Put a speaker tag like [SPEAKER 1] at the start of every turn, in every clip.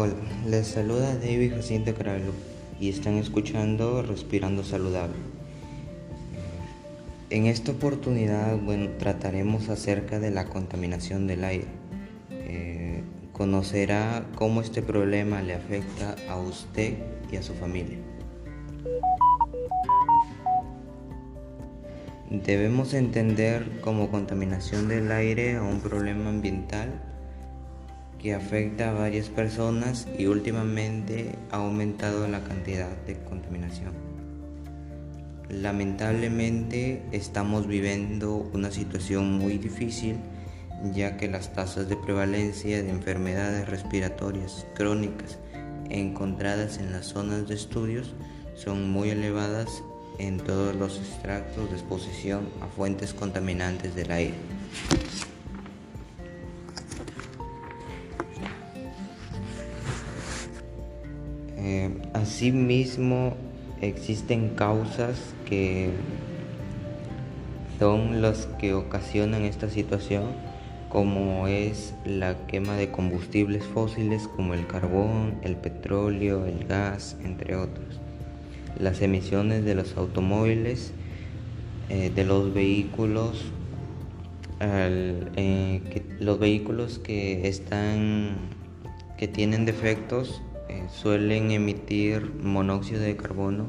[SPEAKER 1] Hola, les saluda David Jacinto Caralo y están escuchando Respirando Saludable. En esta oportunidad, bueno, trataremos acerca de la contaminación del aire. Eh, conocerá cómo este problema le afecta a usted y a su familia. Debemos entender como contaminación del aire a un problema ambiental que afecta a varias personas y últimamente ha aumentado la cantidad de contaminación. Lamentablemente estamos viviendo una situación muy difícil ya que las tasas de prevalencia de enfermedades respiratorias crónicas encontradas en las zonas de estudios son muy elevadas en todos los extractos de exposición a fuentes contaminantes del aire. Eh, asimismo, existen causas que son las que ocasionan esta situación, como es la quema de combustibles fósiles como el carbón, el petróleo, el gas, entre otros. Las emisiones de los automóviles, eh, de los vehículos, eh, los vehículos que están que tienen defectos eh, suelen emitir monóxido de carbono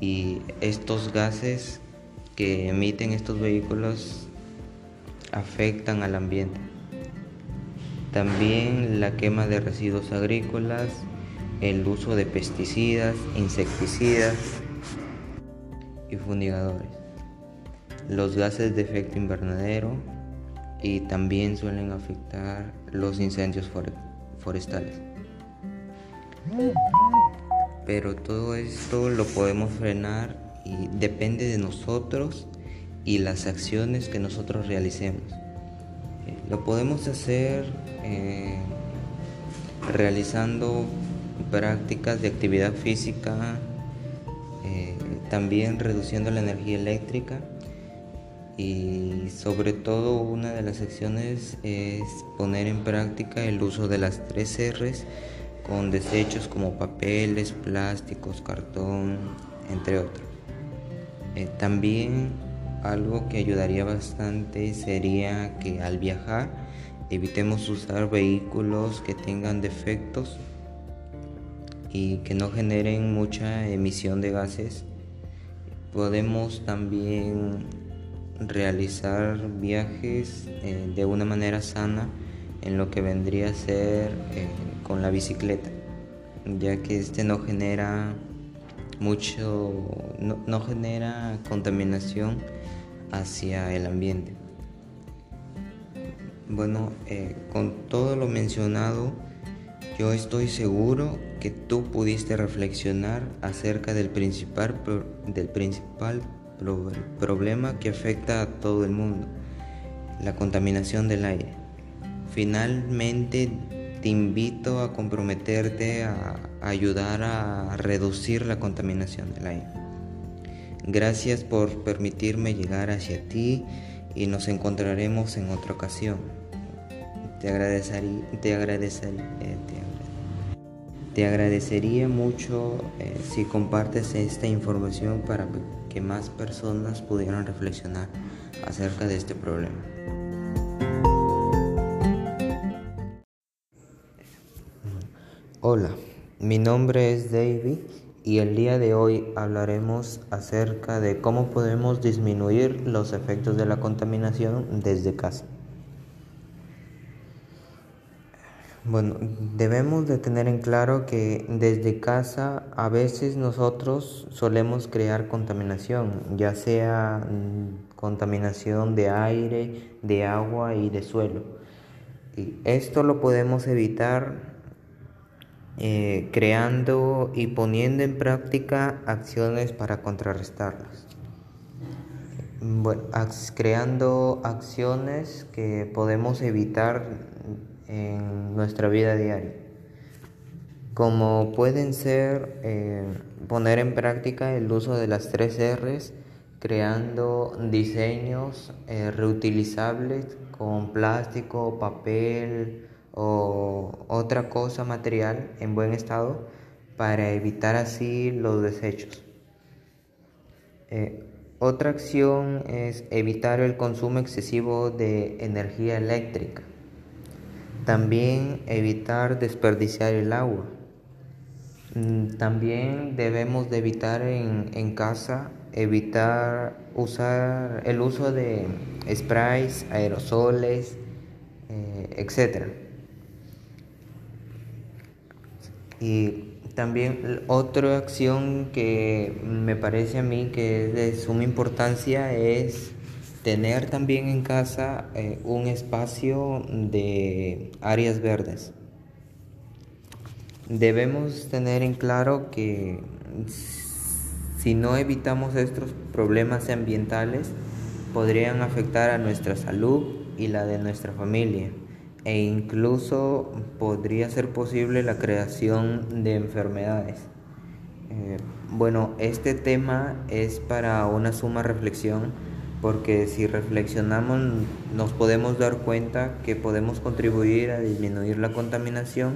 [SPEAKER 1] y estos gases que emiten estos vehículos afectan al ambiente. También la quema de residuos agrícolas, el uso de pesticidas, insecticidas y fumigadores, los gases de efecto invernadero y también suelen afectar los incendios forestales. Pero todo esto lo podemos frenar y depende de nosotros y las acciones que nosotros realicemos. Lo podemos hacer eh, realizando prácticas de actividad física, eh, también reduciendo la energía eléctrica y sobre todo una de las acciones es poner en práctica el uso de las tres R's con desechos como papeles, plásticos, cartón, entre otros. Eh, también algo que ayudaría bastante sería que al viajar evitemos usar vehículos que tengan defectos y que no generen mucha emisión de gases. Podemos también realizar viajes eh, de una manera sana en lo que vendría a ser eh, con la bicicleta, ya que este no genera mucho, no, genera contaminación hacia el ambiente. Bueno, eh, con todo lo mencionado, yo estoy seguro que tú pudiste reflexionar acerca del principal, del principal problema que afecta a todo el mundo, la contaminación del aire. Finalmente te invito a comprometerte a ayudar a reducir la contaminación del aire. Gracias por permitirme llegar hacia ti y nos encontraremos en otra ocasión. Te agradecería, te agradecería, eh, te agradecería mucho eh, si compartes esta información para que más personas pudieran reflexionar acerca de este problema. Hola, mi nombre es David y el día de hoy hablaremos acerca de cómo podemos disminuir los efectos de la contaminación desde casa. Bueno, debemos de tener en claro que desde casa a veces nosotros solemos crear contaminación, ya sea mm, contaminación de aire, de agua y de suelo. Y esto lo podemos evitar eh, creando y poniendo en práctica acciones para contrarrestarlas. Creando acciones que podemos evitar en nuestra vida diaria, como pueden ser eh, poner en práctica el uso de las tres R's, creando diseños eh, reutilizables con plástico, papel o otra cosa material en buen estado para evitar así los desechos. Eh, otra acción es evitar el consumo excesivo de energía eléctrica. También evitar desperdiciar el agua. Mm, también debemos de evitar en, casa, evitar usar el uso de sprays, aerosoles, eh, etc. Y también otra acción que me parece a mí que es de suma importancia es tener también en casa eh, un espacio de áreas verdes. Debemos tener en claro que si no evitamos estos problemas ambientales, podrían afectar a nuestra salud y la de nuestra familia e incluso podría ser posible la creación de enfermedades. Eh, bueno, este tema es para una suma reflexión porque si reflexionamos nos podemos dar cuenta que podemos contribuir a disminuir la contaminación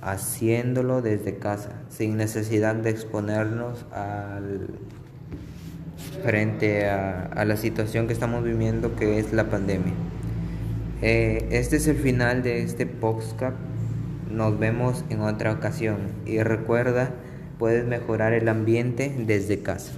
[SPEAKER 1] haciéndolo desde casa, sin necesidad de exponernos al, frente a, a la situación que estamos viviendo que es la pandemia. Eh, este es el final de este podcast. Nos vemos en otra ocasión. Y recuerda, puedes mejorar el ambiente desde casa.